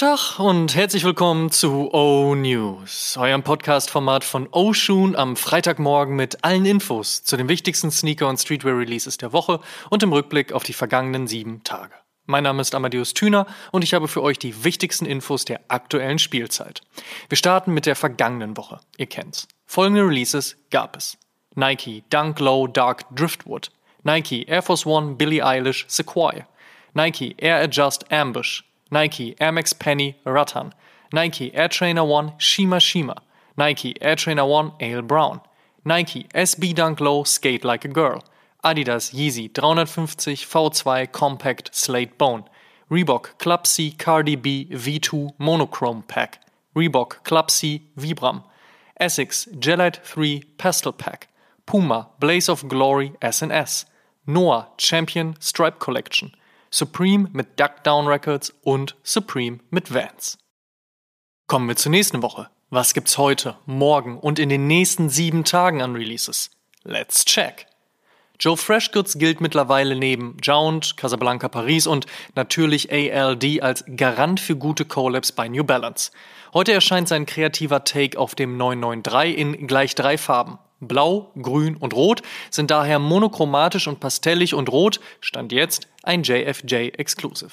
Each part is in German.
Tag und herzlich willkommen zu O News, eurem Podcast-Format von Oshun am Freitagmorgen mit allen Infos zu den wichtigsten Sneaker- und Streetwear-Releases der Woche und im Rückblick auf die vergangenen sieben Tage. Mein Name ist Amadeus Thüner und ich habe für euch die wichtigsten Infos der aktuellen Spielzeit. Wir starten mit der vergangenen Woche. Ihr kennt's. Folgende Releases gab es. Nike Dunk Low Dark Driftwood. Nike Air Force One Billie Eilish Sequoia. Nike Air Adjust Ambush. Nike Air Max Penny Rattan, Nike Air Trainer One Shima Shima, Nike Air Trainer One Ale Brown, Nike SB Dunk Low Skate Like a Girl, Adidas Yeezy 350 V2 Compact Slate Bone, Reebok Club C Cardi B V2 Monochrome Pack, Reebok Club C Vibram, Essex Gelite 3 Pastel Pack, Puma Blaze of Glory SNS, Noah Champion Stripe Collection, Supreme mit Duck Down Records und Supreme mit Vans. Kommen wir zur nächsten Woche. Was gibt's heute, morgen und in den nächsten sieben Tagen an Releases? Let's check! Joe Freshgoods gilt mittlerweile neben Jound, Casablanca Paris und natürlich ALD als Garant für gute Collabs bei New Balance. Heute erscheint sein kreativer Take auf dem 993 in gleich drei Farben. Blau, Grün und Rot sind daher monochromatisch und pastellig und rot, stand jetzt, ein JFJ Exclusive.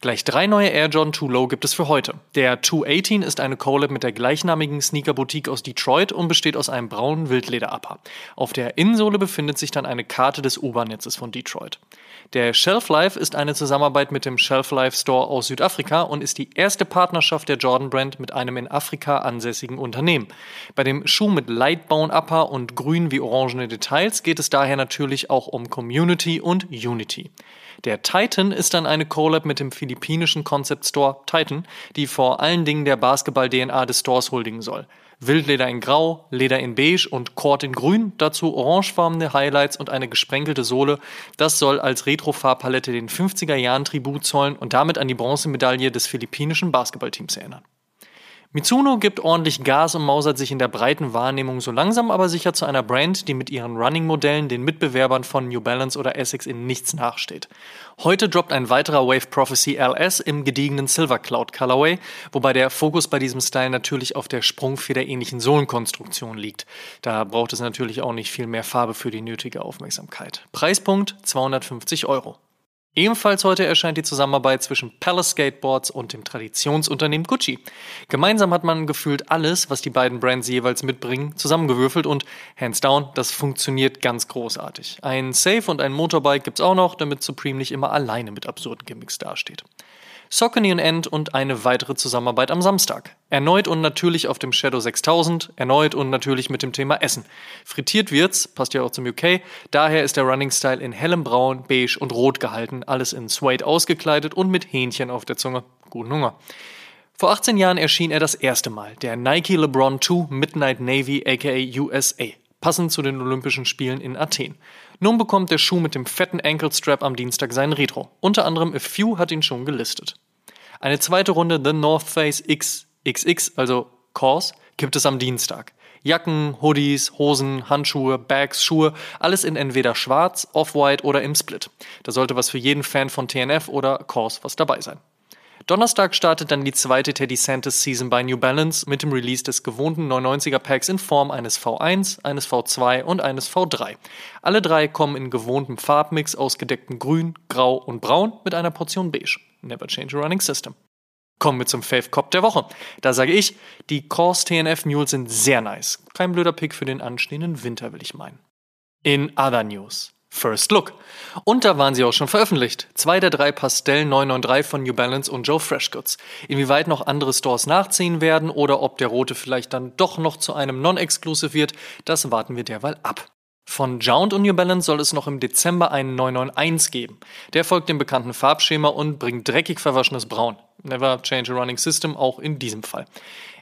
Gleich drei neue Air Jordan 2 Low gibt es für heute. Der 218 ist eine Collab mit der gleichnamigen Sneaker-Boutique aus Detroit und besteht aus einem braunen Wildleder-Upper. Auf der Innensohle befindet sich dann eine Karte des U-Bahn-Netzes von Detroit. Der Shelf Life ist eine Zusammenarbeit mit dem Shelf Life Store aus Südafrika und ist die erste Partnerschaft der Jordan Brand mit einem in Afrika ansässigen Unternehmen. Bei dem Schuh mit Lightbone Upper und grün wie orangene Details geht es daher natürlich auch um Community und Unity. Der Titan ist dann eine Collab mit dem philippinischen Concept Store Titan, die vor allen Dingen der Basketball-DNA des Stores huldigen soll. Wildleder in Grau, Leder in Beige und Kord in Grün, dazu orangefarbene Highlights und eine gesprenkelte Sohle. Das soll als Retro-Farbpalette den 50er Jahren Tribut zollen und damit an die Bronzemedaille des philippinischen Basketballteams erinnern. Mitsuno gibt ordentlich Gas und mausert sich in der breiten Wahrnehmung so langsam aber sicher zu einer Brand, die mit ihren Running-Modellen den Mitbewerbern von New Balance oder Essex in nichts nachsteht. Heute droppt ein weiterer Wave Prophecy LS im gediegenen Silver Cloud Colorway, wobei der Fokus bei diesem Style natürlich auf der sprungfederähnlichen Sohlenkonstruktion liegt. Da braucht es natürlich auch nicht viel mehr Farbe für die nötige Aufmerksamkeit. Preispunkt 250 Euro. Ebenfalls heute erscheint die Zusammenarbeit zwischen Palace Skateboards und dem Traditionsunternehmen Gucci. Gemeinsam hat man gefühlt alles, was die beiden Brands jeweils mitbringen, zusammengewürfelt und hands down, das funktioniert ganz großartig. Ein Safe und ein Motorbike gibt's auch noch, damit Supreme nicht immer alleine mit absurden Gimmicks dasteht. Und End und eine weitere Zusammenarbeit am Samstag. Erneut und natürlich auf dem Shadow 6000, erneut und natürlich mit dem Thema Essen. Frittiert wird's, passt ja auch zum UK, daher ist der Running Style in hellem Braun, Beige und Rot gehalten, alles in Suede ausgekleidet und mit Hähnchen auf der Zunge. Guten Hunger. Vor 18 Jahren erschien er das erste Mal, der Nike LeBron 2 Midnight Navy aka USA, passend zu den Olympischen Spielen in Athen. Nun bekommt der Schuh mit dem fetten Ankle Strap am Dienstag seinen Retro. Unter anderem A Few hat ihn schon gelistet. Eine zweite Runde The North Face XXX, also Kors, gibt es am Dienstag. Jacken, Hoodies, Hosen, Handschuhe, Bags, Schuhe, alles in entweder schwarz, off-white oder im Split. Da sollte was für jeden Fan von TNF oder Kors was dabei sein. Donnerstag startet dann die zweite Teddy Santis Season bei New Balance mit dem Release des gewohnten 99er Packs in Form eines V1, eines V2 und eines V3. Alle drei kommen in gewohntem Farbmix aus gedecktem Grün, Grau und Braun mit einer Portion Beige. Never change a running system. Kommen wir zum Fave Cop der Woche. Da sage ich, die Kors TNF Mules sind sehr nice. Kein blöder Pick für den anstehenden Winter, will ich meinen. In other news. First Look. Und da waren sie auch schon veröffentlicht. Zwei der drei Pastell 993 von New Balance und Joe Freshgoods. Inwieweit noch andere Stores nachziehen werden oder ob der rote vielleicht dann doch noch zu einem Non-Exclusive wird, das warten wir derweil ab. Von Jound und New Balance soll es noch im Dezember einen 991 geben. Der folgt dem bekannten Farbschema und bringt dreckig verwaschenes Braun. Never change a running system, auch in diesem Fall.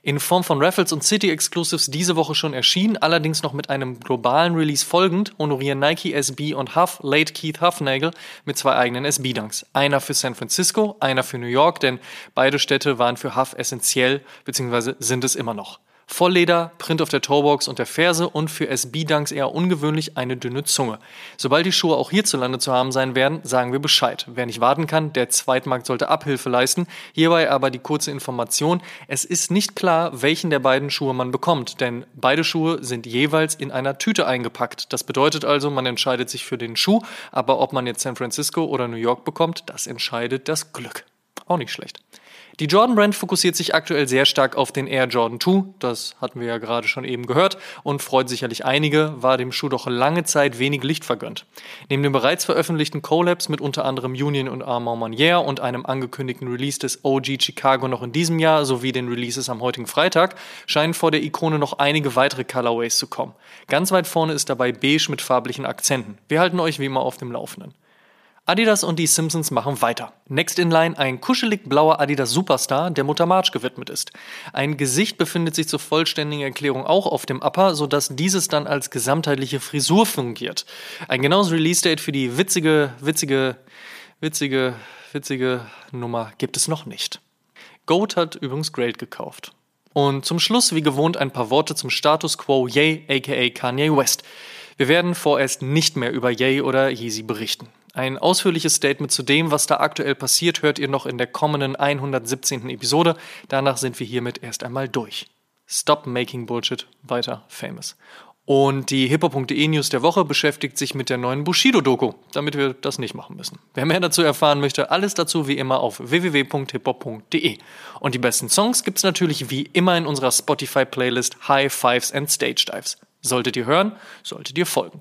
In Form von Raffles und City Exclusives diese Woche schon erschienen, allerdings noch mit einem globalen Release folgend, honorieren Nike SB und Huff Late Keith Huffnagel mit zwei eigenen SB-Dunks. Einer für San Francisco, einer für New York, denn beide Städte waren für Huff essentiell, beziehungsweise sind es immer noch. Vollleder, Print auf der Toebox und der Ferse und für SB-Dunks eher ungewöhnlich eine dünne Zunge. Sobald die Schuhe auch hierzulande zu haben sein werden, sagen wir Bescheid. Wer nicht warten kann, der Zweitmarkt sollte Abhilfe leisten. Hierbei aber die kurze Information. Es ist nicht klar, welchen der beiden Schuhe man bekommt, denn beide Schuhe sind jeweils in einer Tüte eingepackt. Das bedeutet also, man entscheidet sich für den Schuh, aber ob man jetzt San Francisco oder New York bekommt, das entscheidet das Glück. Auch nicht schlecht. Die Jordan Brand fokussiert sich aktuell sehr stark auf den Air Jordan 2, das hatten wir ja gerade schon eben gehört, und freut sicherlich einige, war dem Schuh doch lange Zeit wenig Licht vergönnt. Neben den bereits veröffentlichten Collabs mit unter anderem Union und Armand Manier und einem angekündigten Release des OG Chicago noch in diesem Jahr sowie den Releases am heutigen Freitag, scheinen vor der Ikone noch einige weitere Colorways zu kommen. Ganz weit vorne ist dabei beige mit farblichen Akzenten. Wir halten euch wie immer auf dem Laufenden. Adidas und die Simpsons machen weiter. Next in Line ein kuschelig blauer Adidas Superstar, der Mutter March gewidmet ist. Ein Gesicht befindet sich zur vollständigen Erklärung auch auf dem Upper, sodass dieses dann als gesamtheitliche Frisur fungiert. Ein genaues Release-Date für die witzige, witzige, witzige, witzige Nummer gibt es noch nicht. Goat hat übrigens Great gekauft. Und zum Schluss, wie gewohnt, ein paar Worte zum Status Quo Ye, aka Kanye West. Wir werden vorerst nicht mehr über Ye oder Yeezy berichten. Ein ausführliches Statement zu dem, was da aktuell passiert, hört ihr noch in der kommenden 117. Episode. Danach sind wir hiermit erst einmal durch. Stop making Bullshit. Weiter famous. Und die hippo.de News der Woche beschäftigt sich mit der neuen Bushido-Doku, damit wir das nicht machen müssen. Wer mehr dazu erfahren möchte, alles dazu wie immer auf www.hippo.de. Und die besten Songs gibt's natürlich wie immer in unserer Spotify-Playlist High Fives and Stage Dives. Solltet ihr hören, solltet ihr folgen.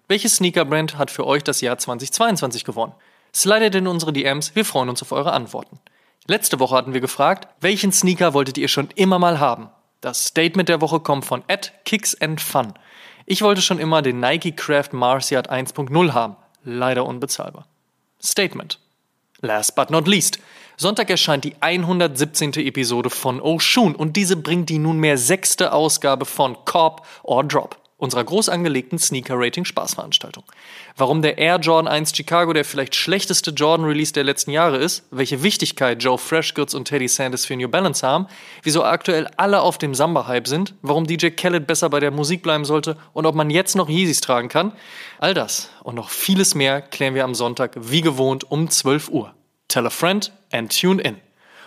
welche Sneaker-Brand hat für euch das Jahr 2022 gewonnen? Slidet in unsere DMs, wir freuen uns auf eure Antworten. Letzte Woche hatten wir gefragt, welchen Sneaker wolltet ihr schon immer mal haben? Das Statement der Woche kommt von Ed Kicks Fun. Ich wollte schon immer den Nike Craft Marciat 1.0 haben. Leider unbezahlbar. Statement. Last but not least. Sonntag erscheint die 117. Episode von Oshun und diese bringt die nunmehr sechste Ausgabe von Corp or Drop unserer groß angelegten Sneaker-Rating-Spaßveranstaltung. Warum der Air Jordan 1 Chicago der vielleicht schlechteste Jordan-Release der letzten Jahre ist, welche Wichtigkeit Joe Freshgoods und Teddy Sanders für New Balance haben, wieso aktuell alle auf dem Samba-Hype sind, warum DJ Khaled besser bei der Musik bleiben sollte und ob man jetzt noch Yeezys tragen kann, all das und noch vieles mehr klären wir am Sonntag wie gewohnt um 12 Uhr. Tell a friend and tune in.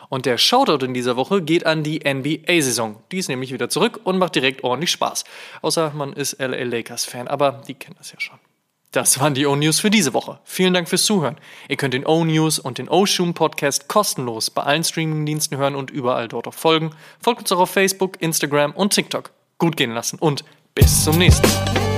Und der Shoutout in dieser Woche geht an die NBA-Saison. Die ist nämlich wieder zurück und macht direkt ordentlich Spaß. Außer man ist LA Lakers-Fan, aber die kennen das ja schon. Das waren die O-News für diese Woche. Vielen Dank fürs Zuhören. Ihr könnt den O-News und den O-Shoom Podcast kostenlos bei allen Streamingdiensten hören und überall dort auch folgen. Folgt uns auch auf Facebook, Instagram und TikTok. Gut gehen lassen und bis zum nächsten Mal.